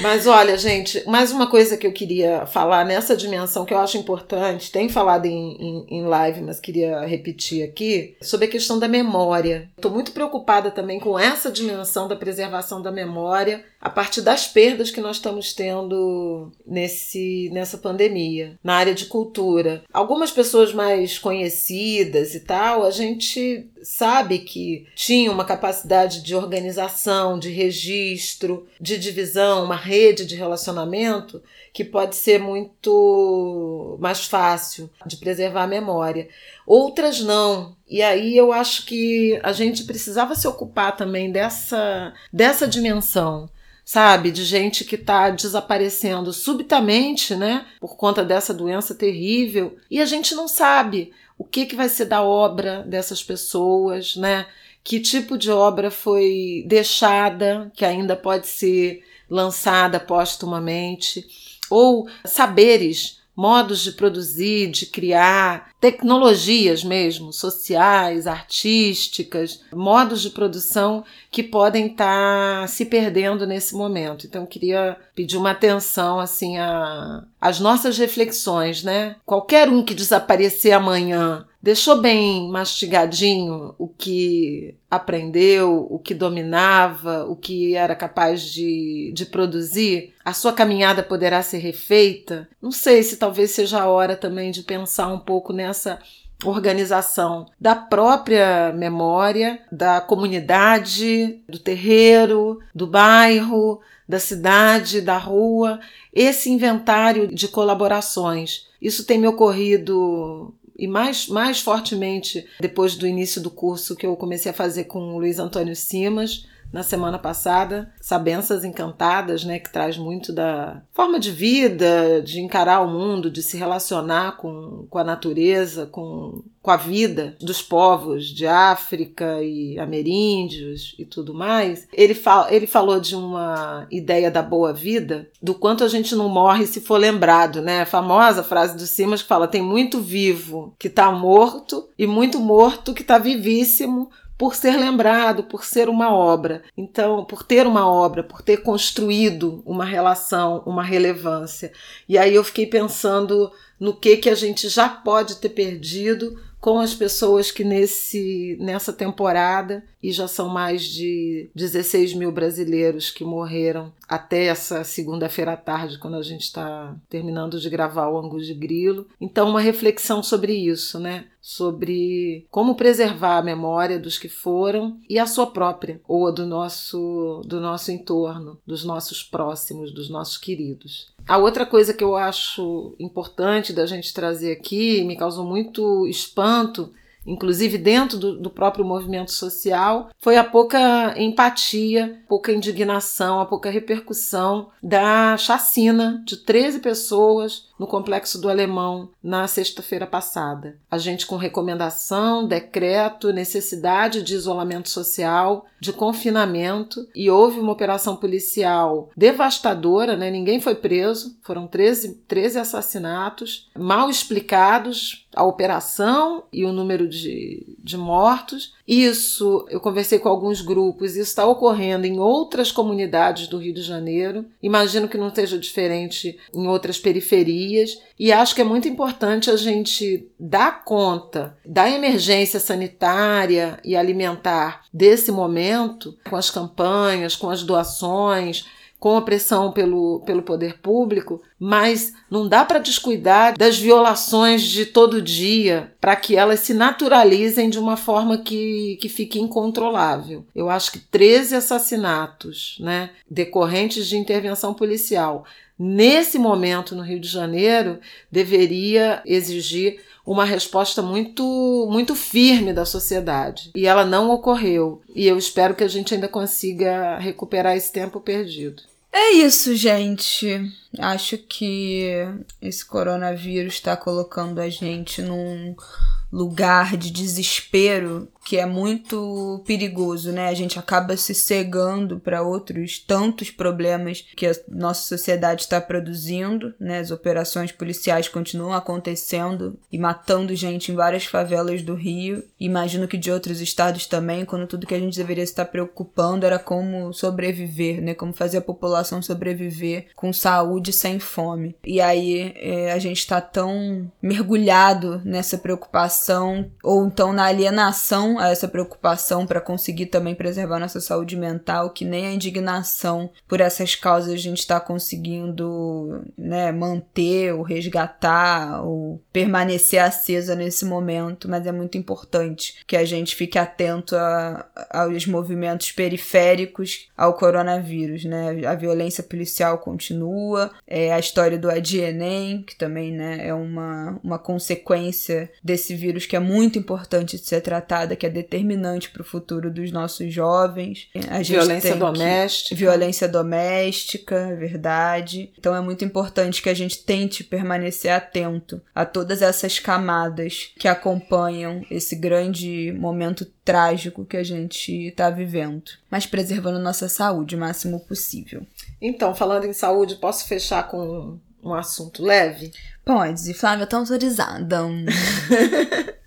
Mas olha, gente, mais uma coisa que eu queria falar nessa dimensão que eu acho importante, tem falado em, em, em live, mas queria repetir aqui, sobre a questão da memória. Estou muito preocupada também com essa dimensão da preservação da memória a partir das perdas que nós estamos tendo nesse, nessa pandemia, na área de cultura. Algumas pessoas mais conhecidas e tal, a gente sabe que tinham uma capacidade de organização, de registro, de divisão, uma rede de relacionamento que pode ser muito mais fácil de preservar a memória. Outras não. E aí eu acho que a gente precisava se ocupar também dessa, dessa dimensão sabe? De gente que está desaparecendo subitamente, né? Por conta dessa doença terrível. E a gente não sabe o que, que vai ser da obra dessas pessoas, né? Que tipo de obra foi deixada, que ainda pode ser lançada póstumamente, ou saberes modos de produzir, de criar, tecnologias mesmo, sociais, artísticas, modos de produção que podem estar tá se perdendo nesse momento. Então, eu queria pedir uma atenção assim a as nossas reflexões, né? Qualquer um que desaparecer amanhã deixou bem mastigadinho o que aprendeu, o que dominava, o que era capaz de, de produzir, a sua caminhada poderá ser refeita. Não sei se talvez seja a hora também de pensar um pouco nessa organização da própria memória, da comunidade, do terreiro, do bairro, da cidade, da rua, esse inventário de colaborações. Isso tem me ocorrido e mais, mais fortemente depois do início do curso que eu comecei a fazer com o Luiz Antônio Simas, na semana passada, Sabenças Encantadas, né, que traz muito da forma de vida, de encarar o mundo, de se relacionar com, com a natureza, com, com a vida dos povos de África e ameríndios e tudo mais. Ele, fala, ele falou de uma ideia da boa vida, do quanto a gente não morre se for lembrado, né? A famosa frase do Simas que fala: tem muito vivo que está morto e muito morto que está vivíssimo por ser lembrado, por ser uma obra. Então, por ter uma obra, por ter construído uma relação, uma relevância. E aí eu fiquei pensando no que que a gente já pode ter perdido com as pessoas que nesse, nessa temporada, e já são mais de 16 mil brasileiros que morreram até essa segunda-feira à tarde, quando a gente está terminando de gravar o Angus de Grilo. Então, uma reflexão sobre isso, né? Sobre como preservar a memória dos que foram e a sua própria, ou a do nosso, do nosso entorno, dos nossos próximos, dos nossos queridos. A outra coisa que eu acho importante da gente trazer aqui, me causou muito espanto, inclusive dentro do, do, próprio movimento social, foi a pouca empatia, pouca indignação, a pouca repercussão da chacina de 13 pessoas no Complexo do Alemão na sexta-feira passada. A gente com recomendação, decreto, necessidade de isolamento social, de confinamento e houve uma operação policial devastadora, né? Ninguém foi preso, foram 13, 13 assassinatos mal explicados a operação e o número de, de mortos Isso, eu conversei com alguns grupos, isso está ocorrendo em outras comunidades do Rio de Janeiro. Imagino que não esteja diferente em outras periferias. E acho que é muito importante a gente dar conta da emergência sanitária e alimentar desse momento, com as campanhas, com as doações com a pressão pelo, pelo poder público, mas não dá para descuidar das violações de todo dia para que elas se naturalizem de uma forma que, que fique incontrolável. Eu acho que 13 assassinatos né, decorrentes de intervenção policial nesse momento no Rio de Janeiro deveria exigir uma resposta muito muito firme da sociedade e ela não ocorreu e eu espero que a gente ainda consiga recuperar esse tempo perdido. É isso, gente. Acho que esse coronavírus está colocando a gente num lugar de desespero que é muito perigoso, né? A gente acaba se cegando para outros tantos problemas que a nossa sociedade está produzindo, né? As operações policiais continuam acontecendo e matando gente em várias favelas do Rio. Imagino que de outros estados também, quando tudo que a gente deveria estar preocupando era como sobreviver, né? Como fazer a população sobreviver com saúde sem fome. E aí é, a gente está tão mergulhado nessa preocupação ou então na alienação a essa preocupação para conseguir também preservar nossa saúde mental, que nem a indignação por essas causas a gente está conseguindo né, manter ou resgatar ou permanecer acesa nesse momento, mas é muito importante que a gente fique atento a, aos movimentos periféricos ao coronavírus, né? A violência policial continua, é a história do ADNEM, que também né, é uma, uma consequência desse vírus que é muito importante de ser tratada, que é determinante para o futuro dos nossos jovens. A violência doméstica. Que, violência doméstica, é verdade. Então é muito importante que a gente tente permanecer atento a todas essas camadas que acompanham esse grande momento trágico que a gente está vivendo, mas preservando nossa saúde o máximo possível. Então, falando em saúde, posso fechar com um assunto leve? Pode, Flávia tá autorizada.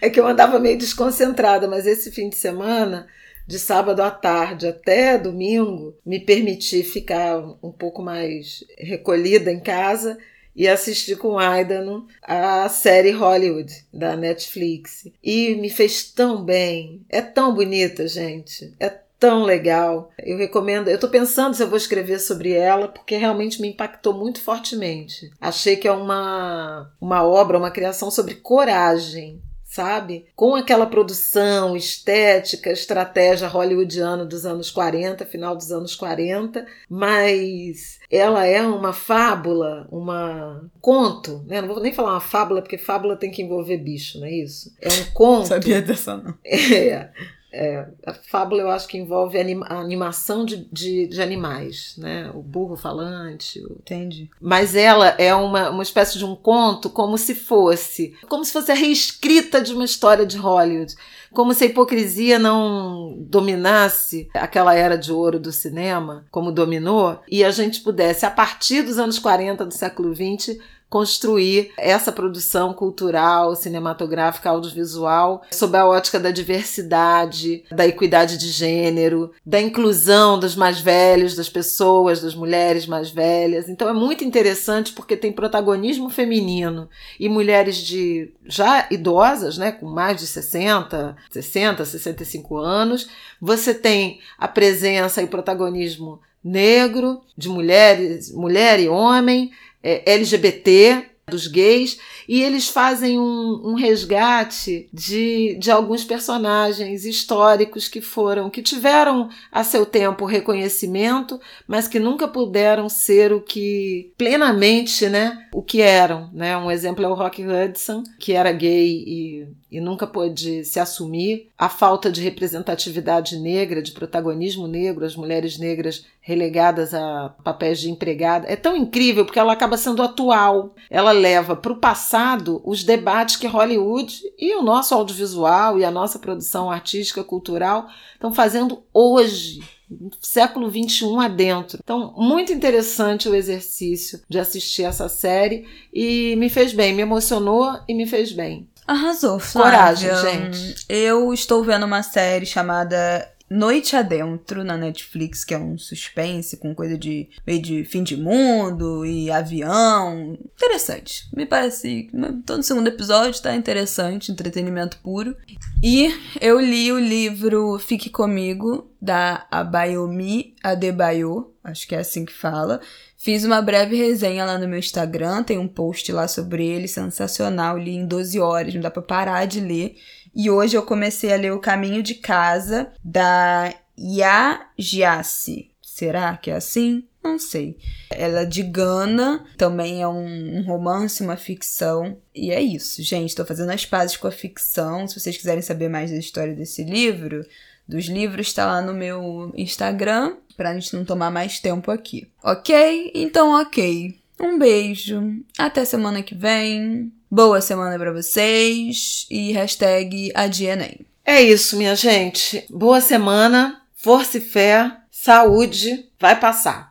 é que eu andava meio desconcentrada, mas esse fim de semana, de sábado à tarde até domingo, me permiti ficar um pouco mais recolhida em casa e assistir com Aidano a série Hollywood da Netflix. E me fez tão bem. É tão bonita, gente. É tão legal. Eu recomendo. Eu estou pensando se eu vou escrever sobre ela, porque realmente me impactou muito fortemente. Achei que é uma, uma obra, uma criação sobre coragem. Sabe? Com aquela produção estética, estratégia hollywoodiana dos anos 40, final dos anos 40, mas ela é uma fábula, uma conto, né? Não vou nem falar uma fábula, porque fábula tem que envolver bicho, não é isso? É um conto. Sabia dessa não. É é, a fábula eu acho que envolve anima, a animação de, de, de, animais, né? O burro falante. O... Entendi. Mas ela é uma, uma espécie de um conto como se fosse, como se fosse a reescrita de uma história de Hollywood. Como se a hipocrisia não dominasse aquela era de ouro do cinema, como dominou, e a gente pudesse, a partir dos anos 40 do século XX, construir essa produção cultural, cinematográfica, audiovisual, sob a ótica da diversidade, da equidade de gênero, da inclusão dos mais velhos, das pessoas, das mulheres mais velhas. Então é muito interessante porque tem protagonismo feminino e mulheres de já idosas, né, com mais de 60, 60, 65 anos. Você tem a presença e o protagonismo negro, de mulheres, mulher e homem, é, LGBT, dos gays, e eles fazem um, um, resgate de, de alguns personagens históricos que foram, que tiveram a seu tempo reconhecimento, mas que nunca puderam ser o que plenamente, né, o que eram, né? Um exemplo é o Rock Hudson, que era gay e e nunca pôde se assumir, a falta de representatividade negra, de protagonismo negro, as mulheres negras relegadas a papéis de empregada, é tão incrível porque ela acaba sendo atual. Ela leva para o passado os debates que Hollywood e o nosso audiovisual e a nossa produção artística, cultural estão fazendo hoje século 21 adentro. Então, muito interessante o exercício de assistir essa série e me fez bem, me emocionou e me fez bem. Arrasou, Flávia. Coragem, gente. Eu estou vendo uma série chamada Noite Adentro na Netflix, que é um suspense com coisa de meio de fim de mundo e avião. Interessante. Me parece. Tô no segundo episódio, tá interessante, entretenimento puro. E eu li o livro Fique Comigo, da Abayomi Adebayo, acho que é assim que fala. Fiz uma breve resenha lá no meu Instagram, tem um post lá sobre ele, sensacional. Li em 12 horas, não dá pra parar de ler. E hoje eu comecei a ler O Caminho de Casa, da Yajiasi. Será que é assim? Não sei. Ela é de Gana, também é um, um, romance, uma ficção. E é isso, gente. Estou fazendo as pazes com a ficção. Se vocês quiserem saber mais da história desse livro, dos livros, está lá no meu Instagram, pra gente não tomar mais tempo aqui. Ok? Então, ok. Um beijo. Até semana que vem. Boa semana para vocês e hashtag AdiaNem. É isso, minha gente. Boa semana, força e fé, saúde, vai passar.